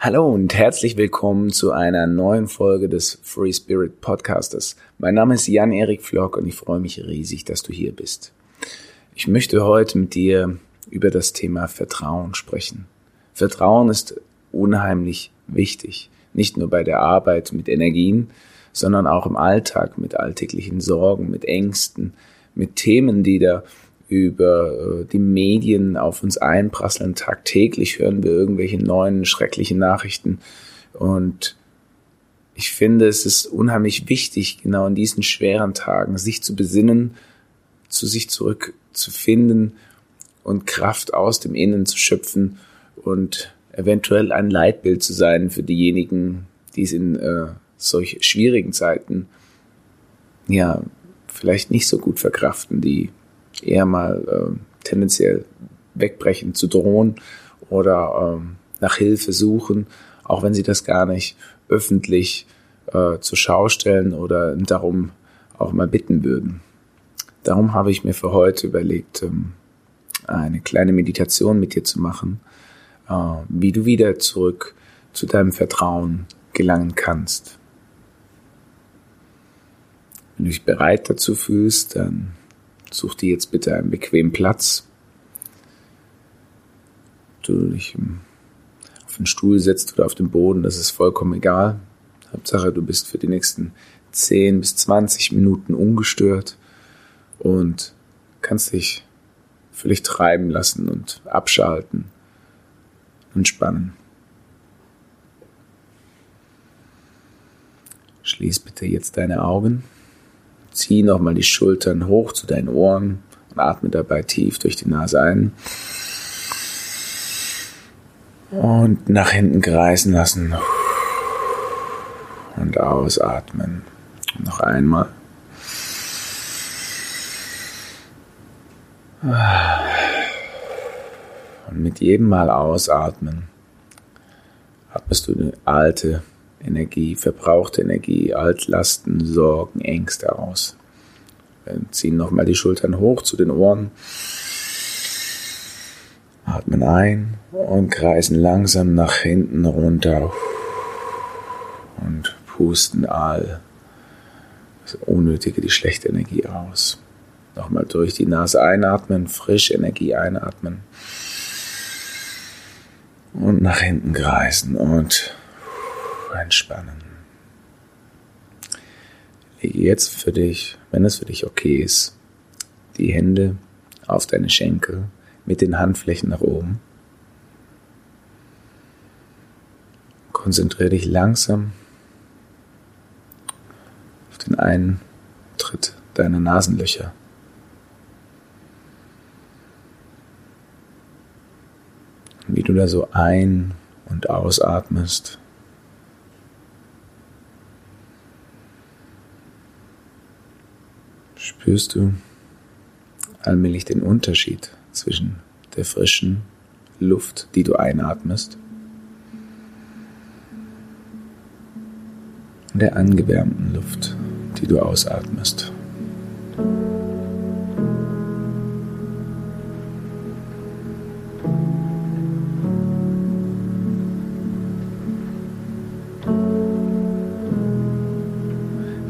Hallo und herzlich willkommen zu einer neuen Folge des Free Spirit Podcasters. Mein Name ist Jan-Erik Flock und ich freue mich riesig, dass du hier bist. Ich möchte heute mit dir über das Thema Vertrauen sprechen. Vertrauen ist unheimlich wichtig, nicht nur bei der Arbeit mit Energien, sondern auch im Alltag mit alltäglichen Sorgen, mit Ängsten, mit Themen, die da über äh, die Medien auf uns einprasseln. Tagtäglich hören wir irgendwelche neuen schrecklichen Nachrichten. Und ich finde, es ist unheimlich wichtig, genau in diesen schweren Tagen sich zu besinnen, zu sich zurückzufinden und Kraft aus dem Innen zu schöpfen und eventuell ein Leitbild zu sein für diejenigen, die es in äh, solch schwierigen Zeiten ja vielleicht nicht so gut verkraften, die eher mal äh, tendenziell wegbrechen zu drohen oder ähm, nach Hilfe suchen, auch wenn sie das gar nicht öffentlich äh, zur Schau stellen oder darum auch mal bitten würden. Darum habe ich mir für heute überlegt, ähm, eine kleine Meditation mit dir zu machen, äh, wie du wieder zurück zu deinem Vertrauen gelangen kannst. Wenn du dich bereit dazu fühlst, dann Such dir jetzt bitte einen bequemen Platz. Du dich auf den Stuhl setzt oder auf den Boden, das ist vollkommen egal. Hauptsache, du bist für die nächsten 10 bis 20 Minuten ungestört und kannst dich völlig treiben lassen und abschalten, entspannen. Schließ bitte jetzt deine Augen. Zieh nochmal die Schultern hoch zu deinen Ohren und atme dabei tief durch die Nase ein. Und nach hinten kreisen lassen. Und ausatmen. Noch einmal. Und mit jedem Mal ausatmen atmest du eine alte Energie, verbrauchte Energie, Altlasten, Sorgen, Ängste aus. Wir ziehen nochmal die Schultern hoch zu den Ohren. Atmen ein und kreisen langsam nach hinten runter und pusten all das Unnötige, die schlechte Energie aus. Nochmal durch die Nase einatmen, frische Energie einatmen und nach hinten kreisen und entspannen. Lege jetzt für dich, wenn es für dich okay ist, die Hände auf deine Schenkel mit den Handflächen nach oben. Konzentriere dich langsam auf den Eintritt deiner Nasenlöcher. Wie du da so ein- und ausatmest. Spürst du allmählich den Unterschied zwischen der frischen Luft, die du einatmest, und der angewärmten Luft, die du ausatmest.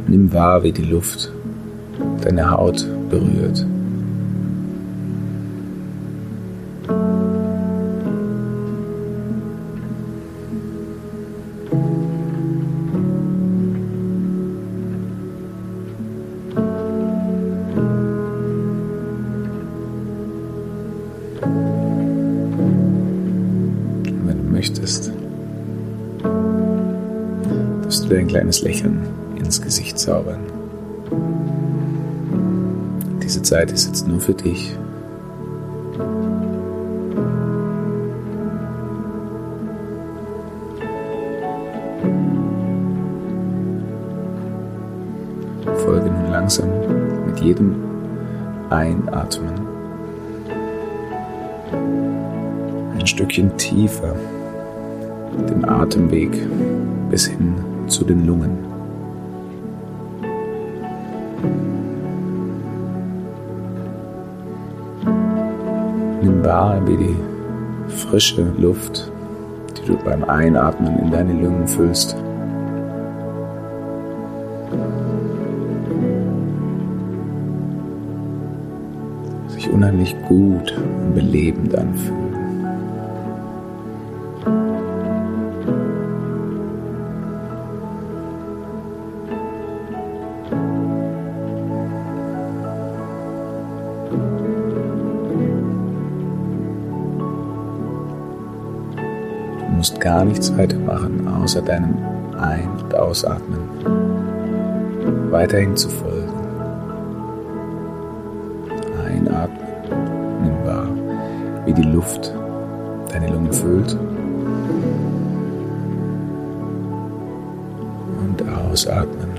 Nimm wahr, wie die Luft deine Haut berührt. wenn du möchtest, darfst du dir ein kleines Lächeln ins Gesicht zaubern. Diese Zeit ist jetzt nur für dich. Folge nun langsam mit jedem Einatmen ein Stückchen tiefer dem Atemweg bis hin zu den Lungen. Wahr, wie die frische Luft, die du beim Einatmen in deine Lungen füllst. Sich unheimlich gut und belebend anfühlen. Gar nichts weiter machen, außer deinem Ein- und Ausatmen weiterhin zu folgen. Einatmen, nimm wahr, wie die Luft deine Lungen füllt. Und ausatmen,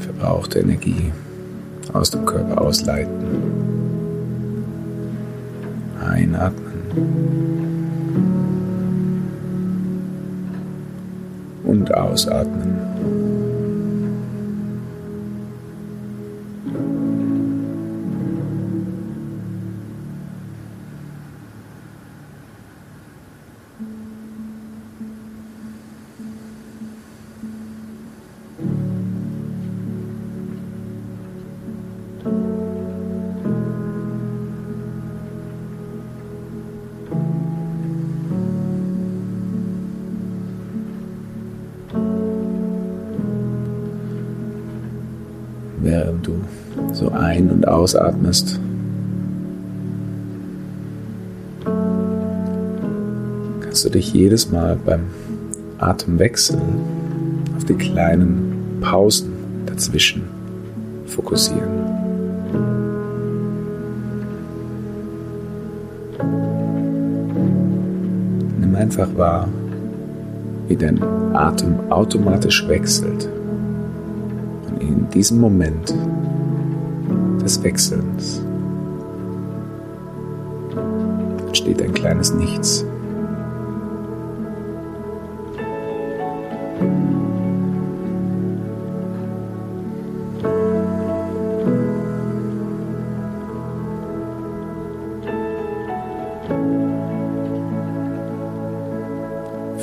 verbrauchte Energie aus dem Körper ausleiten. Einatmen und ausatmen. Während du so ein- und ausatmest. Kannst du dich jedes Mal beim Atemwechsel auf die kleinen Pausen dazwischen fokussieren. Nimm einfach wahr, wie dein Atem automatisch wechselt in diesem Moment des Wechselns entsteht ein kleines Nichts.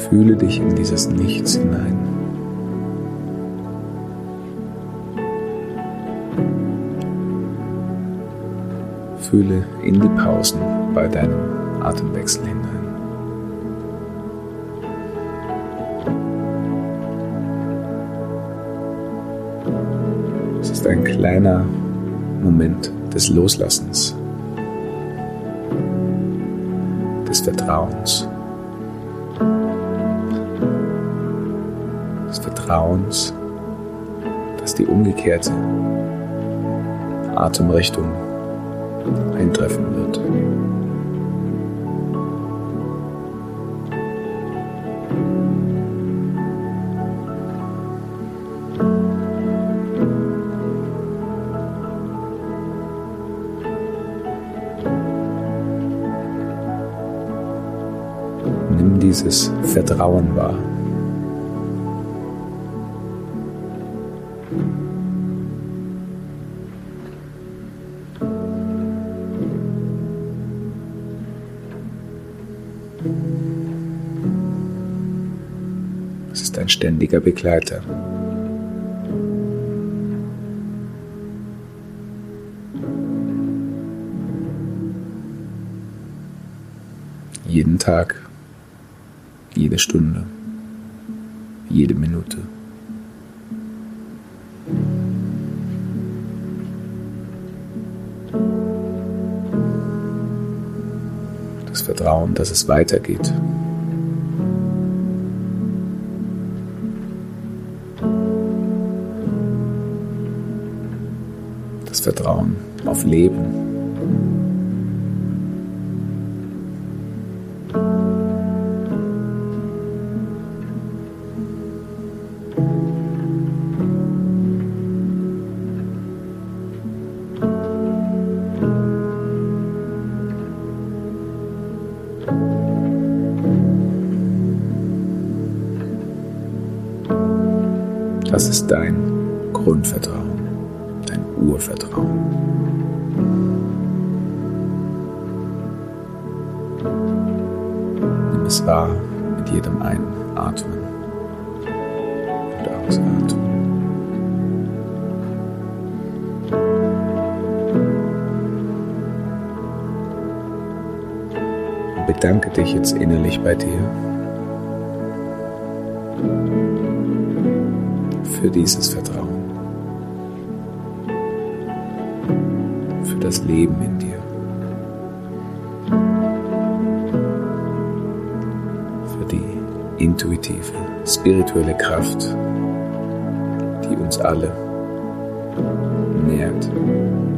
Fühle dich in dieses Nichts hinein. Fühle in die Pausen bei deinem Atemwechsel hinein. Es ist ein kleiner Moment des Loslassens, des Vertrauens, des Vertrauens, dass die umgekehrte Atemrichtung eintreffen wird. Nimm dieses Vertrauen wahr. Ein ständiger Begleiter. Jeden Tag, jede Stunde, jede Minute. Das Vertrauen, dass es weitergeht. Vertrauen auf Leben. Das ist dein Grundvertrauen, Urvertrauen. Nimm es wahr mit jedem Einatmen und Ausatmen. Bedanke dich jetzt innerlich bei dir für dieses Vertrauen, für das Leben in dir. intuitive, spirituelle Kraft, die uns alle nährt.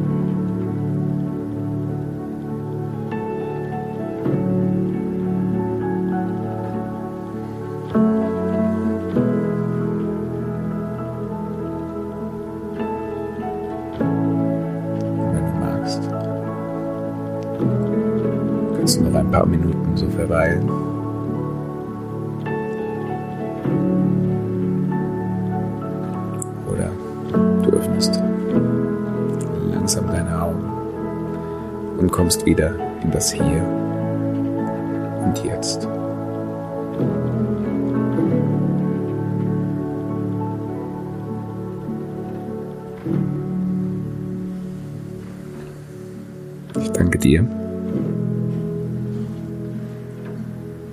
Langsam deine Augen und kommst wieder in das Hier und Jetzt. Ich danke dir.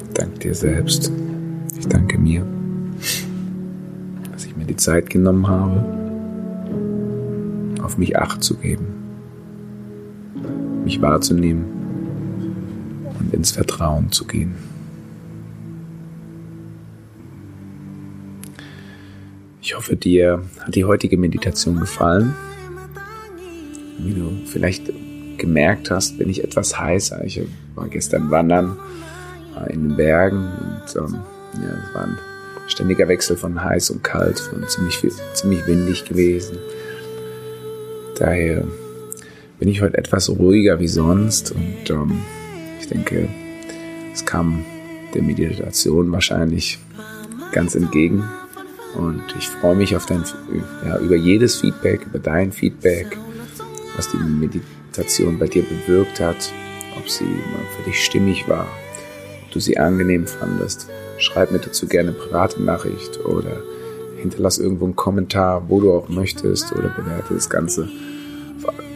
Ich danke dir selbst. Ich danke mir, dass ich mir die Zeit genommen habe auf mich acht zu geben, mich wahrzunehmen und ins Vertrauen zu gehen. Ich hoffe, dir hat die heutige Meditation gefallen. Wie du vielleicht gemerkt hast, bin ich etwas heißer. Ich war gestern wandern in den Bergen und ähm, ja, es war ein ständiger Wechsel von heiß und kalt und ziemlich, ziemlich windig gewesen. Daher bin ich heute etwas ruhiger wie sonst und ähm, ich denke, es kam der Meditation wahrscheinlich ganz entgegen. Und ich freue mich auf dein, ja, über jedes Feedback, über dein Feedback, was die Meditation bei dir bewirkt hat, ob sie für dich stimmig war, ob du sie angenehm fandest. Schreib mir dazu gerne eine private Nachricht oder hinterlass irgendwo einen Kommentar, wo du auch möchtest oder bewerte das Ganze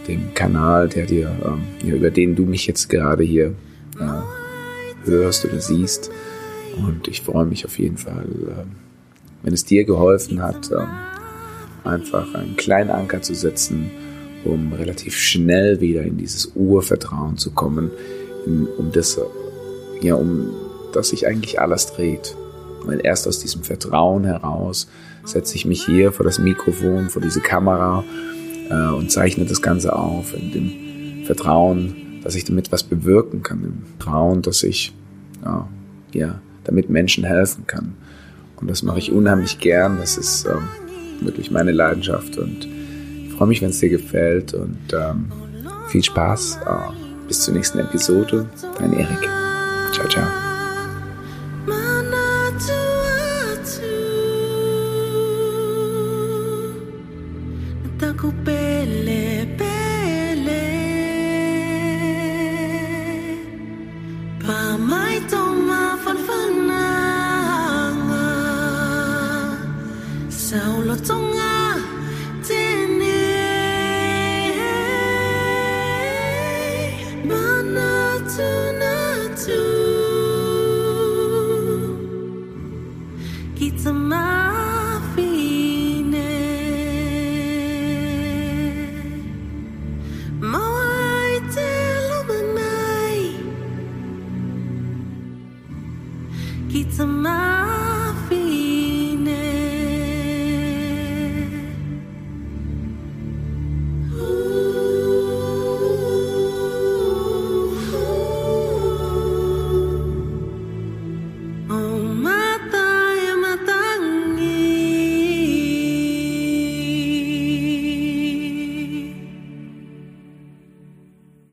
dem Kanal, der dir, ähm, ja, über den du mich jetzt gerade hier äh, hörst oder siehst. Und ich freue mich auf jeden Fall, äh, wenn es dir geholfen hat, äh, einfach einen kleinen Anker zu setzen, um relativ schnell wieder in dieses Urvertrauen zu kommen, in, um das, ja, um das sich eigentlich alles dreht. Weil erst aus diesem Vertrauen heraus setze ich mich hier vor das Mikrofon, vor diese Kamera äh, und zeichne das Ganze auf in dem Vertrauen, dass ich damit was bewirken kann, im Vertrauen, dass ich ja, ja, damit Menschen helfen kann. Und das mache ich unheimlich gern. Das ist ähm, wirklich meine Leidenschaft und ich freue mich, wenn es dir gefällt und ähm, viel Spaß. Äh, bis zur nächsten Episode. Dein Erik. Ciao, ciao. Pizza Man.